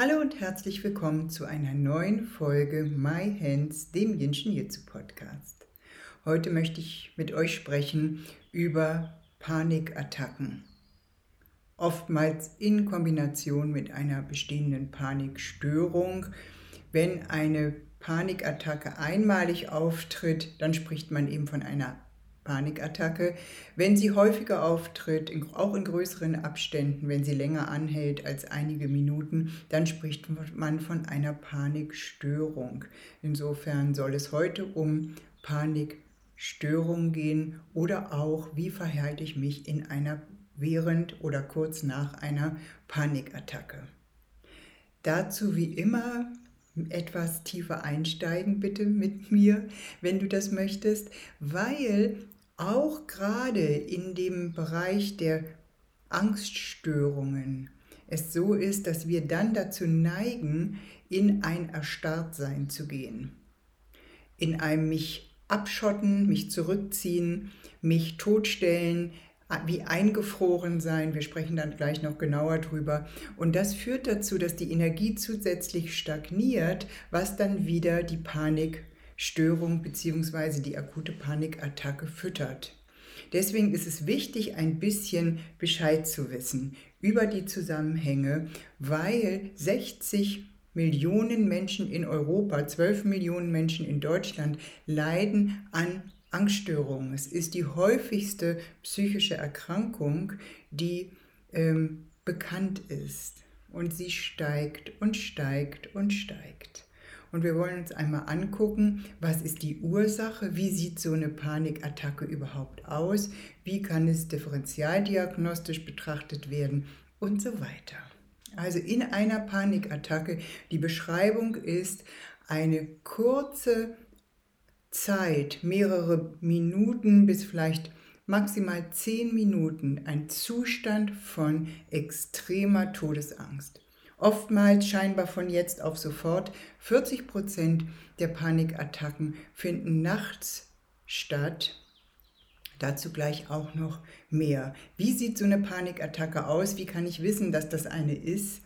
Hallo und herzlich willkommen zu einer neuen Folge My Hands, dem Jinshin Jitsu Podcast. Heute möchte ich mit euch sprechen über Panikattacken. Oftmals in Kombination mit einer bestehenden Panikstörung. Wenn eine Panikattacke einmalig auftritt, dann spricht man eben von einer Panikattacke. Wenn sie häufiger auftritt, auch in größeren Abständen, wenn sie länger anhält als einige Minuten, dann spricht man von einer Panikstörung. Insofern soll es heute um Panikstörung gehen oder auch, wie verhalte ich mich in einer während oder kurz nach einer Panikattacke. Dazu wie immer etwas tiefer einsteigen, bitte mit mir, wenn du das möchtest, weil auch gerade in dem Bereich der Angststörungen es so ist, dass wir dann dazu neigen, in ein Erstarrtsein zu gehen. In einem mich abschotten, mich zurückziehen, mich totstellen, wie eingefroren sein. Wir sprechen dann gleich noch genauer drüber. Und das führt dazu, dass die Energie zusätzlich stagniert, was dann wieder die Panik Störung bzw. die akute Panikattacke füttert. Deswegen ist es wichtig, ein bisschen Bescheid zu wissen über die Zusammenhänge, weil 60 Millionen Menschen in Europa, 12 Millionen Menschen in Deutschland leiden an Angststörungen. Es ist die häufigste psychische Erkrankung, die ähm, bekannt ist. Und sie steigt und steigt und steigt. Und wir wollen uns einmal angucken, was ist die Ursache, wie sieht so eine Panikattacke überhaupt aus, wie kann es differentialdiagnostisch betrachtet werden und so weiter. Also in einer Panikattacke, die Beschreibung ist eine kurze Zeit, mehrere Minuten bis vielleicht maximal zehn Minuten, ein Zustand von extremer Todesangst. Oftmals scheinbar von jetzt auf sofort. 40 Prozent der Panikattacken finden nachts statt. Dazu gleich auch noch mehr. Wie sieht so eine Panikattacke aus? Wie kann ich wissen, dass das eine ist?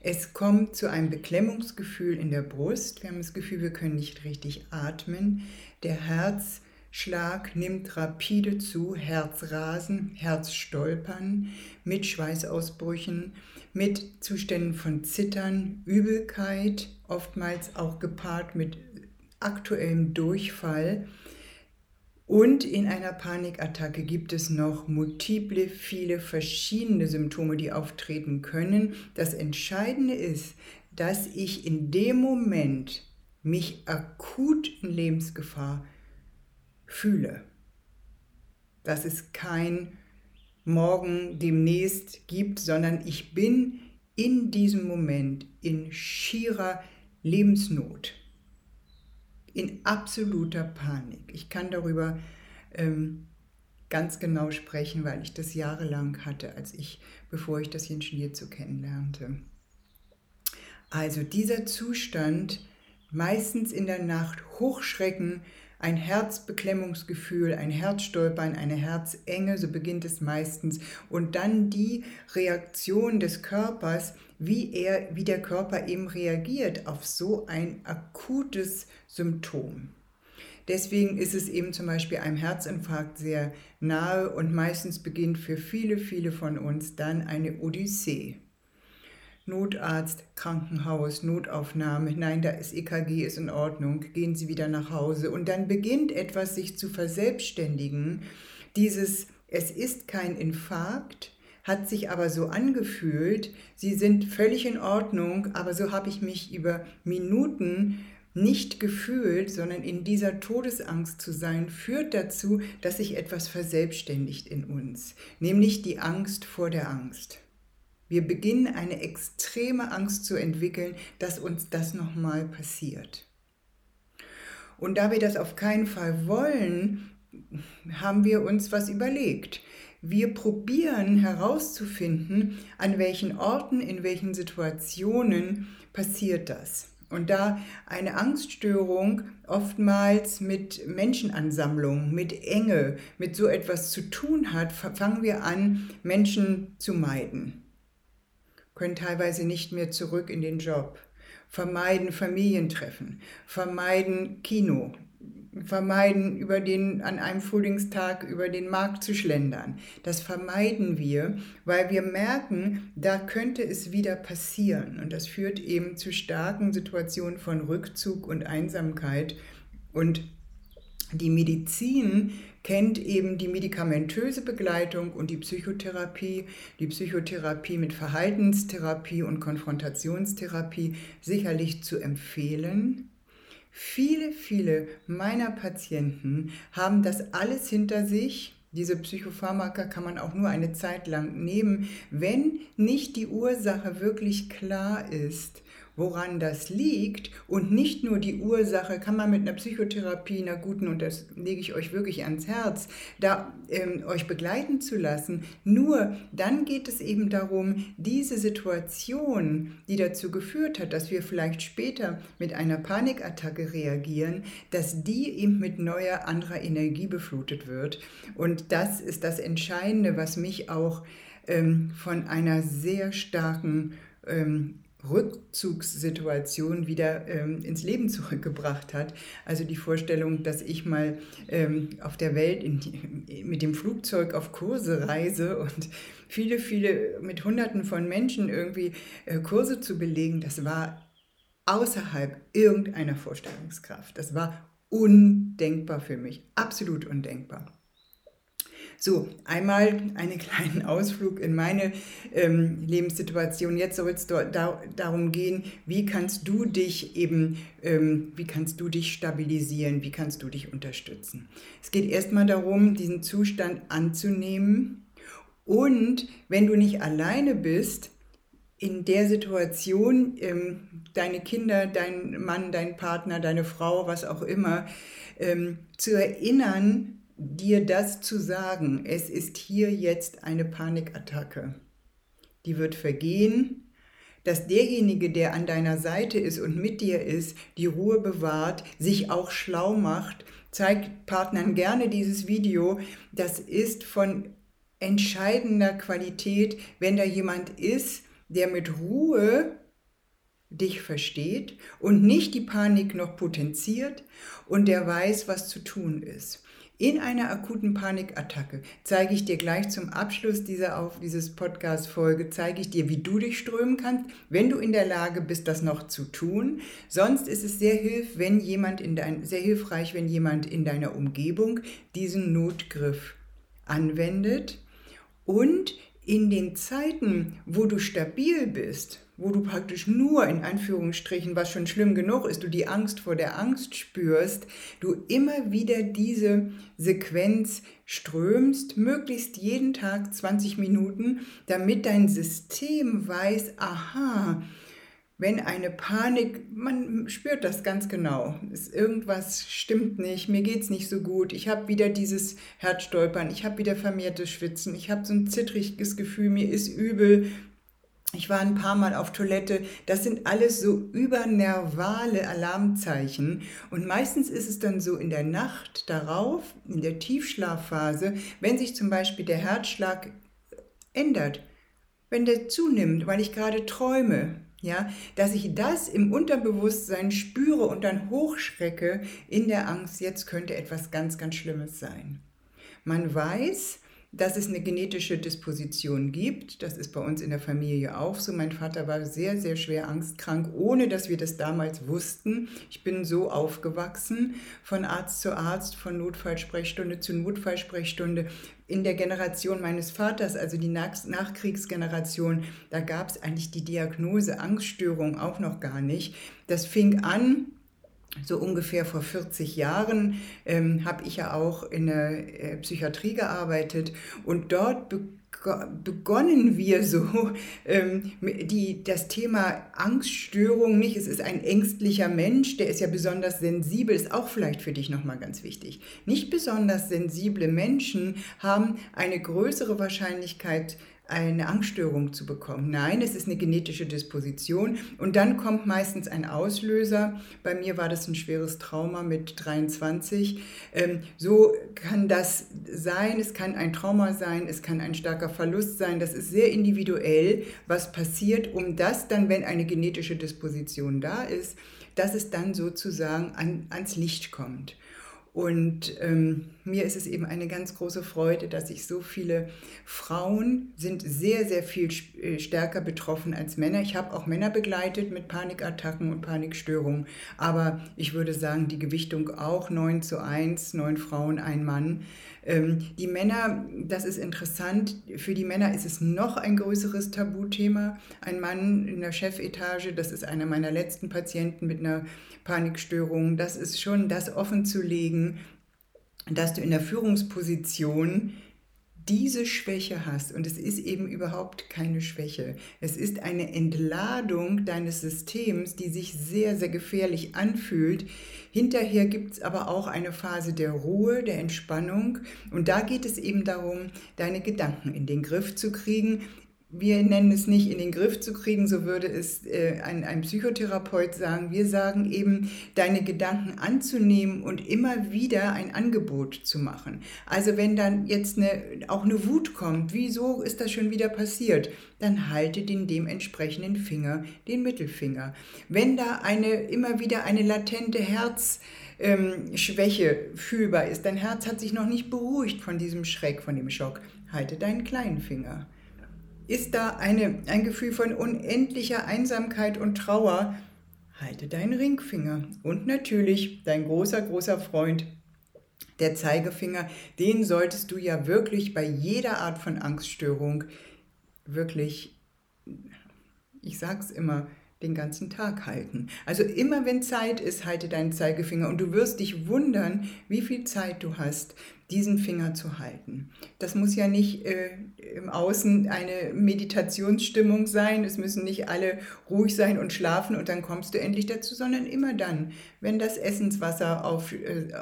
Es kommt zu einem Beklemmungsgefühl in der Brust. Wir haben das Gefühl, wir können nicht richtig atmen. Der Herzschlag nimmt rapide zu, Herzrasen, Herzstolpern mit Schweißausbrüchen mit Zuständen von Zittern, Übelkeit, oftmals auch gepaart mit aktuellem Durchfall. Und in einer Panikattacke gibt es noch multiple, viele verschiedene Symptome, die auftreten können. Das Entscheidende ist, dass ich in dem Moment mich akut in Lebensgefahr fühle. Das ist kein morgen demnächst gibt, sondern ich bin in diesem Moment in schierer Lebensnot, in absoluter Panik. Ich kann darüber ähm, ganz genau sprechen, weil ich das jahrelang hatte, als ich, bevor ich das Ingenieur zu kennenlernte. Also dieser Zustand, meistens in der Nacht Hochschrecken, ein Herzbeklemmungsgefühl, ein Herzstolpern, eine Herzenge, so beginnt es meistens. Und dann die Reaktion des Körpers, wie, er, wie der Körper eben reagiert auf so ein akutes Symptom. Deswegen ist es eben zum Beispiel einem Herzinfarkt sehr nahe und meistens beginnt für viele, viele von uns dann eine Odyssee. Notarzt, Krankenhaus, Notaufnahme, nein, da ist EKG, ist in Ordnung, gehen Sie wieder nach Hause. Und dann beginnt etwas sich zu verselbstständigen. Dieses, es ist kein Infarkt, hat sich aber so angefühlt, Sie sind völlig in Ordnung, aber so habe ich mich über Minuten nicht gefühlt, sondern in dieser Todesangst zu sein, führt dazu, dass sich etwas verselbstständigt in uns, nämlich die Angst vor der Angst. Wir beginnen eine extreme Angst zu entwickeln, dass uns das nochmal passiert. Und da wir das auf keinen Fall wollen, haben wir uns was überlegt. Wir probieren herauszufinden, an welchen Orten, in welchen Situationen passiert das. Und da eine Angststörung oftmals mit Menschenansammlung, mit Enge, mit so etwas zu tun hat, fangen wir an, Menschen zu meiden. Können teilweise nicht mehr zurück in den Job, vermeiden Familientreffen, vermeiden Kino, vermeiden, über den, an einem Frühlingstag über den Markt zu schlendern. Das vermeiden wir, weil wir merken, da könnte es wieder passieren. Und das führt eben zu starken Situationen von Rückzug und Einsamkeit. Und die Medizin kennt eben die medikamentöse Begleitung und die Psychotherapie, die Psychotherapie mit Verhaltenstherapie und Konfrontationstherapie sicherlich zu empfehlen. Viele, viele meiner Patienten haben das alles hinter sich. Diese Psychopharmaka kann man auch nur eine Zeit lang nehmen, wenn nicht die Ursache wirklich klar ist woran das liegt und nicht nur die Ursache, kann man mit einer Psychotherapie, einer guten, und das lege ich euch wirklich ans Herz, da ähm, euch begleiten zu lassen. Nur dann geht es eben darum, diese Situation, die dazu geführt hat, dass wir vielleicht später mit einer Panikattacke reagieren, dass die eben mit neuer, anderer Energie beflutet wird. Und das ist das Entscheidende, was mich auch ähm, von einer sehr starken ähm, Rückzugssituation wieder ähm, ins Leben zurückgebracht hat. Also die Vorstellung, dass ich mal ähm, auf der Welt die, mit dem Flugzeug auf Kurse reise und viele, viele mit Hunderten von Menschen irgendwie äh, Kurse zu belegen, das war außerhalb irgendeiner Vorstellungskraft. Das war undenkbar für mich, absolut undenkbar. So, einmal einen kleinen Ausflug in meine ähm, Lebenssituation. Jetzt soll es da, darum gehen, wie kannst du dich eben, ähm, wie kannst du dich stabilisieren, wie kannst du dich unterstützen. Es geht erstmal darum, diesen Zustand anzunehmen und wenn du nicht alleine bist, in der Situation ähm, deine Kinder, dein Mann, dein Partner, deine Frau, was auch immer, ähm, zu erinnern, dir das zu sagen, es ist hier jetzt eine Panikattacke, die wird vergehen, dass derjenige, der an deiner Seite ist und mit dir ist, die Ruhe bewahrt, sich auch schlau macht, zeigt Partnern gerne dieses Video, das ist von entscheidender Qualität, wenn da jemand ist, der mit Ruhe dich versteht und nicht die Panik noch potenziert und der weiß, was zu tun ist. In einer akuten Panikattacke zeige ich dir gleich zum Abschluss dieser auf dieses Podcast Folge zeige ich dir, wie du dich strömen kannst, wenn du in der Lage bist, das noch zu tun. Sonst ist es sehr hilf, wenn jemand in dein, sehr hilfreich, wenn jemand in deiner Umgebung diesen Notgriff anwendet und in den Zeiten, wo du stabil bist, wo du praktisch nur in Anführungsstrichen, was schon schlimm genug ist, du die Angst vor der Angst spürst, du immer wieder diese Sequenz strömst, möglichst jeden Tag 20 Minuten, damit dein System weiß, aha, wenn eine Panik, man spürt das ganz genau, ist irgendwas stimmt nicht, mir geht es nicht so gut, ich habe wieder dieses Herzstolpern, ich habe wieder vermehrtes Schwitzen, ich habe so ein zittriges Gefühl, mir ist übel, ich war ein paar Mal auf Toilette. Das sind alles so übernervale Alarmzeichen. Und meistens ist es dann so in der Nacht darauf, in der Tiefschlafphase, wenn sich zum Beispiel der Herzschlag ändert, wenn der zunimmt, weil ich gerade träume, ja, dass ich das im Unterbewusstsein spüre und dann hochschrecke in der Angst, jetzt könnte etwas ganz, ganz Schlimmes sein. Man weiß, dass es eine genetische Disposition gibt. Das ist bei uns in der Familie auch so. Mein Vater war sehr, sehr schwer angstkrank, ohne dass wir das damals wussten. Ich bin so aufgewachsen, von Arzt zu Arzt, von Notfallsprechstunde zu Notfallsprechstunde. In der Generation meines Vaters, also die Nachkriegsgeneration, da gab es eigentlich die Diagnose Angststörung auch noch gar nicht. Das fing an so ungefähr vor 40 Jahren ähm, habe ich ja auch in der äh, Psychiatrie gearbeitet und dort begonnen wir so ähm, die, das Thema Angststörung nicht. Es ist ein ängstlicher Mensch, der ist ja besonders sensibel, ist auch vielleicht für dich nochmal ganz wichtig. Nicht besonders sensible Menschen haben eine größere Wahrscheinlichkeit, eine Angststörung zu bekommen. Nein, es ist eine genetische Disposition und dann kommt meistens ein Auslöser. Bei mir war das ein schweres Trauma mit 23. Ähm, so kann das sein. Es kann ein Trauma sein, es kann ein starker Verlust sein. Das ist sehr individuell, was passiert, um das dann, wenn eine genetische Disposition da ist, dass es dann sozusagen an, ans Licht kommt. Und ähm, mir ist es eben eine ganz große Freude, dass sich so viele Frauen sind sehr, sehr viel äh, stärker betroffen als Männer. Ich habe auch Männer begleitet mit Panikattacken und Panikstörungen, aber ich würde sagen, die Gewichtung auch 9 zu 1, 9 Frauen, ein Mann. Ähm, die Männer, das ist interessant, für die Männer ist es noch ein größeres Tabuthema. Ein Mann in der Chefetage, das ist einer meiner letzten Patienten mit einer Panikstörung, das ist schon das offen zu legen, dass du in der Führungsposition diese Schwäche hast, und es ist eben überhaupt keine Schwäche, es ist eine Entladung deines Systems, die sich sehr, sehr gefährlich anfühlt. Hinterher gibt es aber auch eine Phase der Ruhe, der Entspannung, und da geht es eben darum, deine Gedanken in den Griff zu kriegen, wir nennen es nicht in den Griff zu kriegen, so würde es äh, ein, ein Psychotherapeut sagen. Wir sagen eben, deine Gedanken anzunehmen und immer wieder ein Angebot zu machen. Also wenn dann jetzt eine, auch eine Wut kommt, wieso ist das schon wieder passiert? Dann halte den dementsprechenden Finger, den Mittelfinger. Wenn da eine, immer wieder eine latente Herzschwäche ähm, fühlbar ist, dein Herz hat sich noch nicht beruhigt von diesem Schreck, von dem Schock, halte deinen kleinen Finger ist da eine, ein Gefühl von unendlicher Einsamkeit und Trauer, halte deinen Ringfinger. Und natürlich dein großer, großer Freund, der Zeigefinger, den solltest du ja wirklich bei jeder Art von Angststörung wirklich, ich sag's immer, den ganzen Tag halten. Also immer wenn Zeit ist, halte deinen Zeigefinger und du wirst dich wundern, wie viel Zeit du hast, diesen Finger zu halten. Das muss ja nicht äh, im Außen eine Meditationsstimmung sein, es müssen nicht alle ruhig sein und schlafen und dann kommst du endlich dazu, sondern immer dann, wenn das Essenswasser auf, äh,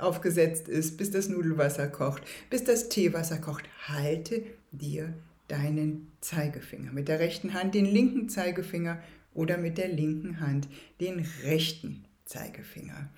aufgesetzt ist, bis das Nudelwasser kocht, bis das Teewasser kocht, halte dir deinen Zeigefinger. Mit der rechten Hand den linken Zeigefinger oder mit der linken Hand den rechten Zeigefinger.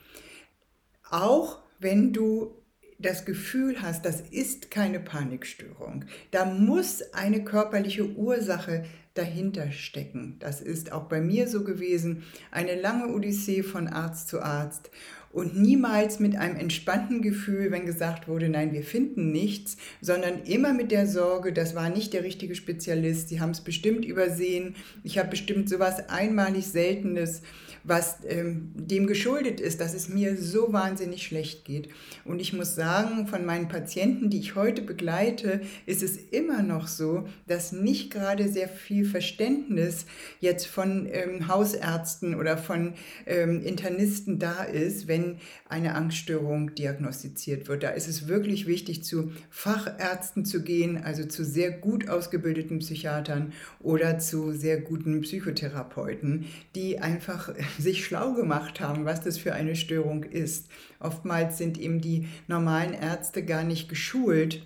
Auch wenn du das Gefühl hast, das ist keine Panikstörung, da muss eine körperliche Ursache dahinter stecken. Das ist auch bei mir so gewesen, eine lange Odyssee von Arzt zu Arzt und niemals mit einem entspannten Gefühl, wenn gesagt wurde, nein, wir finden nichts, sondern immer mit der Sorge, das war nicht der richtige Spezialist, sie haben es bestimmt übersehen, ich habe bestimmt sowas einmalig Seltenes was ähm, dem geschuldet ist, dass es mir so wahnsinnig schlecht geht. Und ich muss sagen, von meinen Patienten, die ich heute begleite, ist es immer noch so, dass nicht gerade sehr viel Verständnis jetzt von ähm, Hausärzten oder von ähm, Internisten da ist, wenn eine Angststörung diagnostiziert wird. Da ist es wirklich wichtig, zu Fachärzten zu gehen, also zu sehr gut ausgebildeten Psychiatern oder zu sehr guten Psychotherapeuten, die einfach sich schlau gemacht haben, was das für eine Störung ist. Oftmals sind eben die normalen Ärzte gar nicht geschult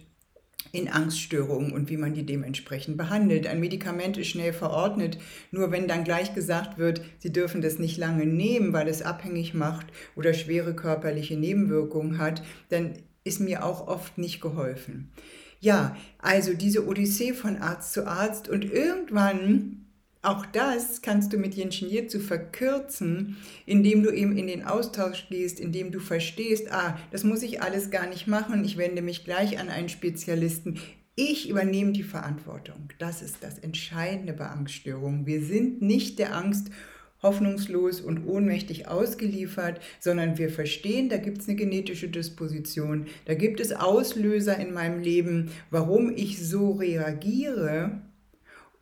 in Angststörungen und wie man die dementsprechend behandelt. Ein Medikament ist schnell verordnet, nur wenn dann gleich gesagt wird, Sie dürfen das nicht lange nehmen, weil es abhängig macht oder schwere körperliche Nebenwirkungen hat, dann ist mir auch oft nicht geholfen. Ja, also diese Odyssee von Arzt zu Arzt und irgendwann auch das kannst du mit Jenschen Jitsu verkürzen, indem du eben in den Austausch gehst, indem du verstehst, ah, das muss ich alles gar nicht machen, ich wende mich gleich an einen Spezialisten. Ich übernehme die Verantwortung. Das ist das Entscheidende bei Angststörungen. Wir sind nicht der Angst hoffnungslos und ohnmächtig ausgeliefert, sondern wir verstehen, da gibt es eine genetische Disposition, da gibt es Auslöser in meinem Leben, warum ich so reagiere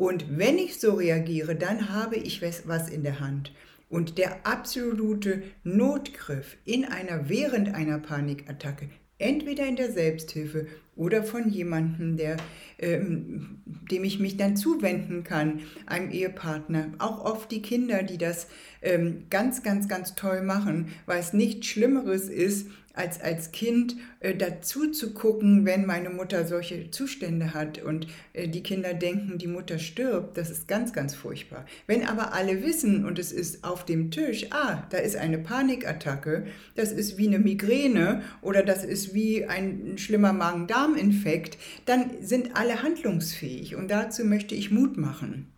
und wenn ich so reagiere, dann habe ich was in der Hand. Und der absolute Notgriff in einer, während einer Panikattacke, entweder in der Selbsthilfe oder von jemandem, der, ähm, dem ich mich dann zuwenden kann, einem Ehepartner. Auch oft die Kinder, die das ähm, ganz, ganz, ganz toll machen, weil es nichts Schlimmeres ist, als als Kind äh, dazu zu gucken, wenn meine Mutter solche Zustände hat und äh, die Kinder denken, die Mutter stirbt, das ist ganz, ganz furchtbar. Wenn aber alle wissen und es ist auf dem Tisch, ah, da ist eine Panikattacke, das ist wie eine Migräne oder das ist wie ein schlimmer Magen-Darm-Infekt, dann sind alle handlungsfähig und dazu möchte ich Mut machen.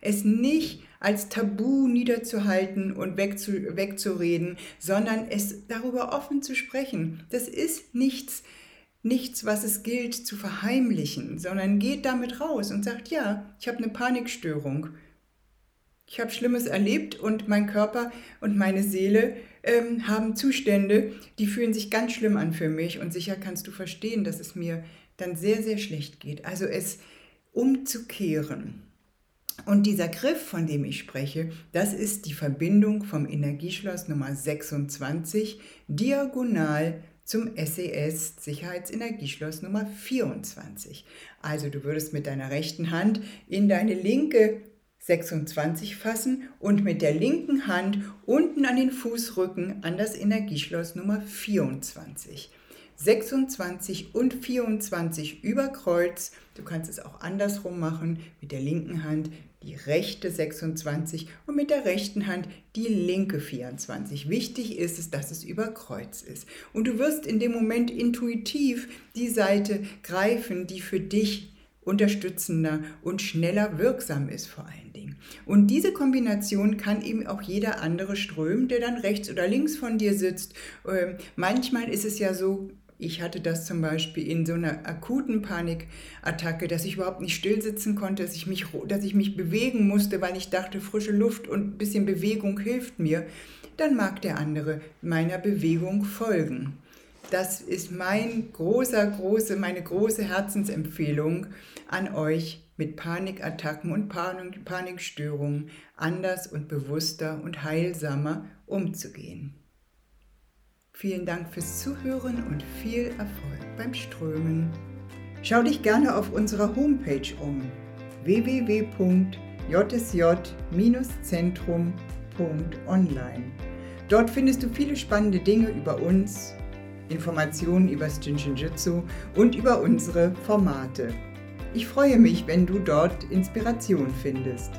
Es nicht als Tabu niederzuhalten und wegzu, wegzureden, sondern es darüber offen zu sprechen. Das ist nichts, nichts, was es gilt zu verheimlichen, sondern geht damit raus und sagt, ja, ich habe eine Panikstörung. Ich habe Schlimmes erlebt und mein Körper und meine Seele ähm, haben Zustände, die fühlen sich ganz schlimm an für mich und sicher kannst du verstehen, dass es mir dann sehr, sehr schlecht geht. Also es umzukehren und dieser Griff, von dem ich spreche, das ist die Verbindung vom Energieschloss Nummer 26 diagonal zum SES e Sicherheitsenergieschloss Nummer 24. Also du würdest mit deiner rechten Hand in deine linke 26 fassen und mit der linken Hand unten an den Fußrücken an das Energieschloss Nummer 24. 26 und 24 über Kreuz. Du kannst es auch andersrum machen, mit der linken Hand die rechte 26 und mit der rechten Hand die linke 24. Wichtig ist es, dass es über Kreuz ist. Und du wirst in dem Moment intuitiv die Seite greifen, die für dich unterstützender und schneller wirksam ist vor allen Dingen. Und diese Kombination kann eben auch jeder andere strömen, der dann rechts oder links von dir sitzt. Ähm, manchmal ist es ja so, ich hatte das zum Beispiel in so einer akuten Panikattacke, dass ich überhaupt nicht stillsitzen konnte, dass ich mich, dass ich mich bewegen musste, weil ich dachte, frische Luft und ein bisschen Bewegung hilft mir. Dann mag der andere meiner Bewegung folgen. Das ist mein großer, große, meine große Herzensempfehlung an euch, mit Panikattacken und Panik, Panikstörungen anders und bewusster und heilsamer umzugehen. Vielen Dank fürs Zuhören und viel Erfolg beim Strömen. Schau dich gerne auf unserer Homepage um www.jsj-zentrum.online. Dort findest du viele spannende Dinge über uns, Informationen über Shinjitsu und über unsere Formate. Ich freue mich, wenn du dort Inspiration findest.